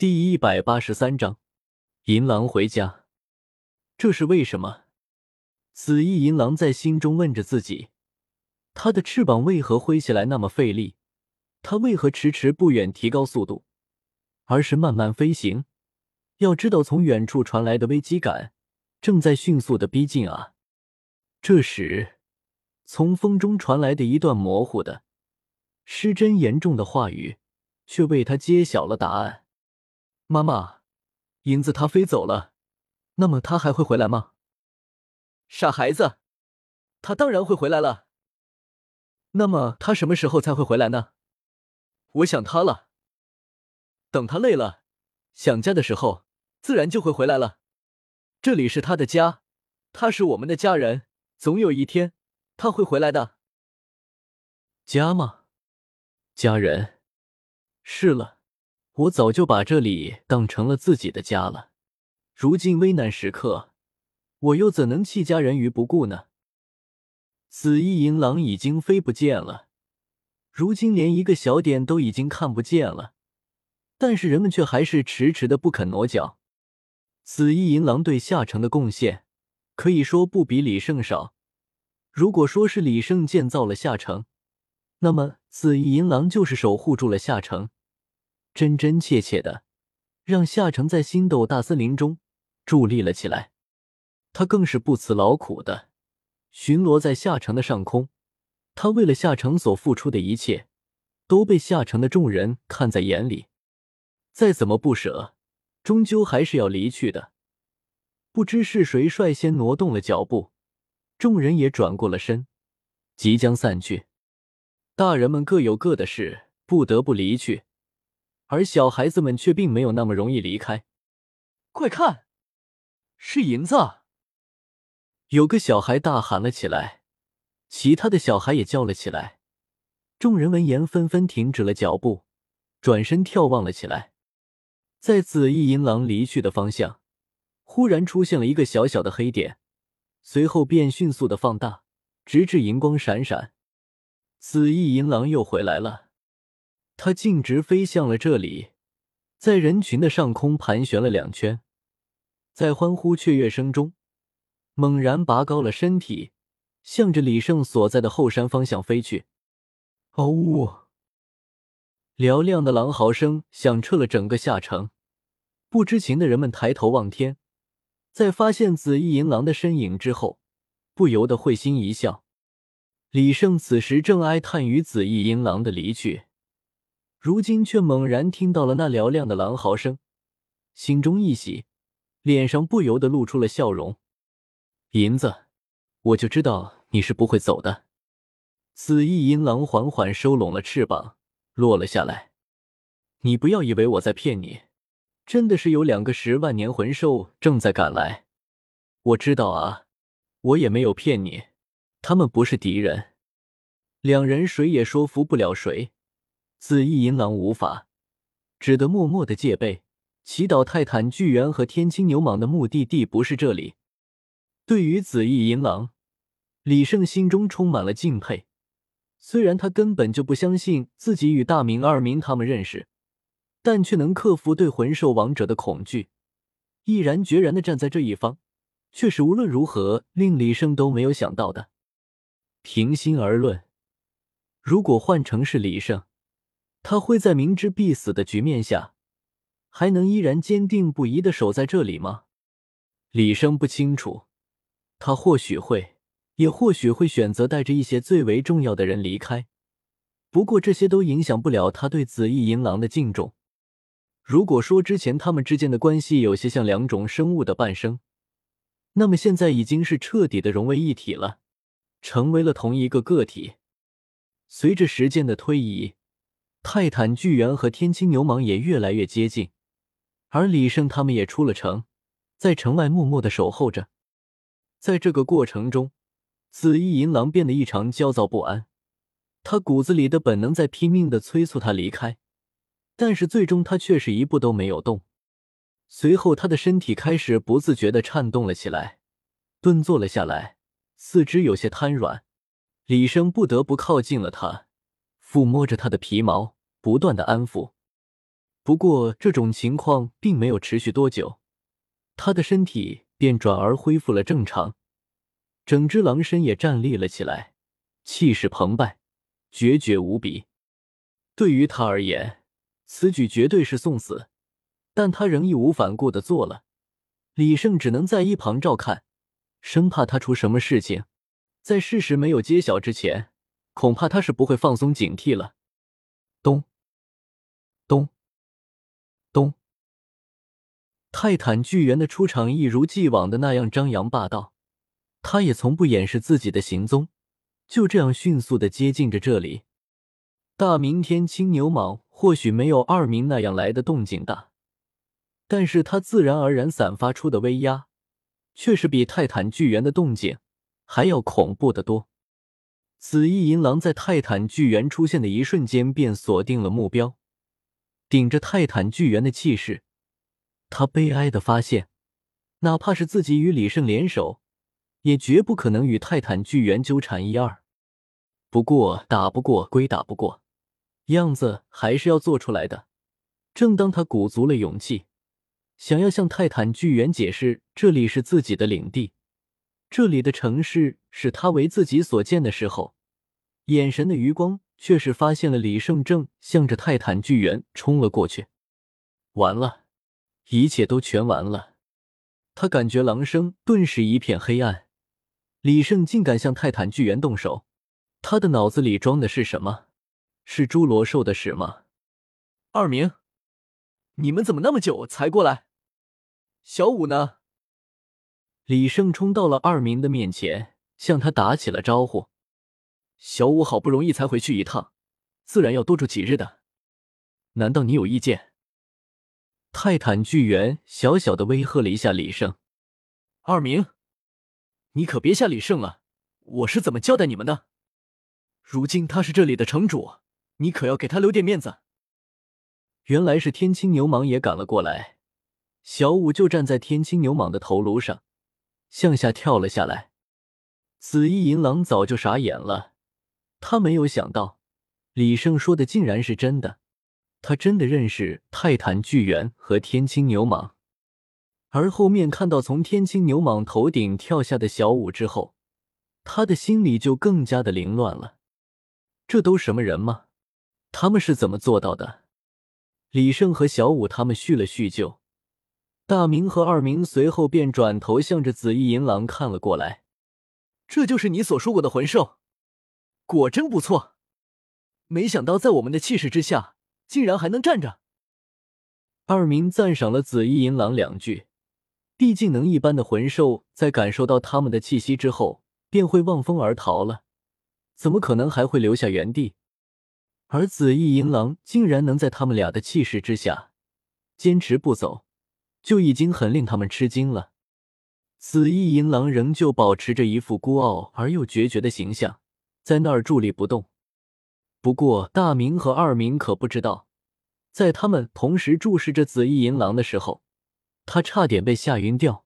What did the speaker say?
第一百八十三章，银狼回家，这是为什么？紫翼银狼在心中问着自己：他的翅膀为何挥起来那么费力？他为何迟迟不远提高速度，而是慢慢飞行？要知道，从远处传来的危机感正在迅速的逼近啊！这时，从风中传来的一段模糊的、失真严重的话语，却为他揭晓了答案。妈妈，银子它飞走了，那么它还会回来吗？傻孩子，它当然会回来了。那么它什么时候才会回来呢？我想它了。等它累了，想家的时候，自然就会回来了。这里是他的家，他是我们的家人，总有一天他会回来的。家吗？家人？是了。我早就把这里当成了自己的家了，如今危难时刻，我又怎能弃家人于不顾呢？紫翼银狼已经飞不见了，如今连一个小点都已经看不见了，但是人们却还是迟迟的不肯挪脚。紫翼银狼对夏城的贡献，可以说不比李胜少。如果说是李胜建造了夏城，那么紫翼银狼就是守护住了夏城。真真切切的，让夏城在星斗大森林中伫立了起来。他更是不辞劳苦的巡逻在夏城的上空。他为了夏城所付出的一切，都被夏城的众人看在眼里。再怎么不舍，终究还是要离去的。不知是谁率先挪动了脚步，众人也转过了身，即将散去。大人们各有各的事，不得不离去。而小孩子们却并没有那么容易离开。快看，是银子！有个小孩大喊了起来，其他的小孩也叫了起来。众人闻言纷纷停止了脚步，转身眺望了起来。在紫翼银狼离去的方向，忽然出现了一个小小的黑点，随后便迅速的放大，直至银光闪闪。紫翼银狼又回来了。他径直飞向了这里，在人群的上空盘旋了两圈，在欢呼雀跃声中，猛然拔高了身体，向着李胜所在的后山方向飞去。嗷呜！嘹亮的狼嚎声响彻了整个下城，不知情的人们抬头望天，在发现紫翼银狼的身影之后，不由得会心一笑。李胜此时正哀叹于紫翼银狼的离去。如今却猛然听到了那嘹亮的狼嚎声，心中一喜，脸上不由得露出了笑容。银子，我就知道你是不会走的。紫翼银狼缓缓收拢了翅膀，落了下来。你不要以为我在骗你，真的是有两个十万年魂兽正在赶来。我知道啊，我也没有骗你，他们不是敌人。两人谁也说服不了谁。紫翼银狼无法，只得默默的戒备，祈祷泰坦巨猿和天青牛蟒的目的地不是这里。对于紫翼银狼，李胜心中充满了敬佩。虽然他根本就不相信自己与大明、二明他们认识，但却能克服对魂兽王者的恐惧，毅然决然的站在这一方，却是无论如何令李胜都没有想到的。平心而论，如果换成是李胜，他会在明知必死的局面下，还能依然坚定不移的守在这里吗？李生不清楚，他或许会，也或许会选择带着一些最为重要的人离开。不过这些都影响不了他对紫翼银狼的敬重。如果说之前他们之间的关系有些像两种生物的伴生，那么现在已经是彻底的融为一体了，成为了同一个个体。随着时间的推移。泰坦巨猿和天青牛蟒也越来越接近，而李胜他们也出了城，在城外默默的守候着。在这个过程中，紫翼银狼变得异常焦躁不安，他骨子里的本能在拼命的催促他离开，但是最终他却是一步都没有动。随后，他的身体开始不自觉的颤动了起来，蹲坐了下来，四肢有些瘫软。李生不得不靠近了他。抚摸着他的皮毛，不断的安抚。不过这种情况并没有持续多久，他的身体便转而恢复了正常，整只狼身也站立了起来，气势澎湃，决绝无比。对于他而言，此举绝对是送死，但他仍义无反顾的做了。李胜只能在一旁照看，生怕他出什么事情。在事实没有揭晓之前，恐怕他是不会放松警惕了。咚，咚，咚！泰坦巨猿的出场一如既往的那样张扬霸道，他也从不掩饰自己的行踪，就这样迅速的接近着这里。大明天青牛蟒或许没有二明那样来的动静大，但是它自然而然散发出的威压，却是比泰坦巨猿的动静。还要恐怖的多。紫翼银狼在泰坦巨猿出现的一瞬间便锁定了目标，顶着泰坦巨猿的气势，他悲哀的发现，哪怕是自己与李胜联手，也绝不可能与泰坦巨猿纠缠一二。不过打不过归打不过，样子还是要做出来的。正当他鼓足了勇气，想要向泰坦巨猿解释这里是自己的领地。这里的城市是他为自己所建的时候，眼神的余光却是发现了李胜正向着泰坦巨猿冲了过去。完了，一切都全完了。他感觉狼生顿时一片黑暗。李胜竟敢向泰坦巨猿动手，他的脑子里装的是什么？是侏罗兽的屎吗？二明，你们怎么那么久才过来？小五呢？李胜冲到了二明的面前，向他打起了招呼。小五好不容易才回去一趟，自然要多住几日的。难道你有意见？泰坦巨猿小小的威吓了一下李胜。二明，你可别吓李胜了，我是怎么交代你们的？如今他是这里的城主，你可要给他留点面子。原来是天青牛蟒也赶了过来，小五就站在天青牛蟒的头颅上。向下跳了下来，紫衣银狼早就傻眼了。他没有想到李胜说的竟然是真的，他真的认识泰坦巨猿和天青牛蟒。而后面看到从天青牛蟒头顶跳下的小五之后，他的心里就更加的凌乱了。这都什么人吗？他们是怎么做到的？李胜和小五他们叙了叙旧。大明和二明随后便转头向着紫翼银狼看了过来。这就是你所说过的魂兽，果真不错。没想到在我们的气势之下，竟然还能站着。二明赞赏了紫翼银狼两句。毕竟能一般的魂兽，在感受到他们的气息之后，便会望风而逃了，怎么可能还会留下原地？而紫翼银狼竟然能在他们俩的气势之下坚持不走。就已经很令他们吃惊了。紫翼银狼仍旧保持着一副孤傲而又决绝的形象，在那儿伫立不动。不过，大明和二明可不知道，在他们同时注视着紫翼银狼的时候，他差点被吓晕掉。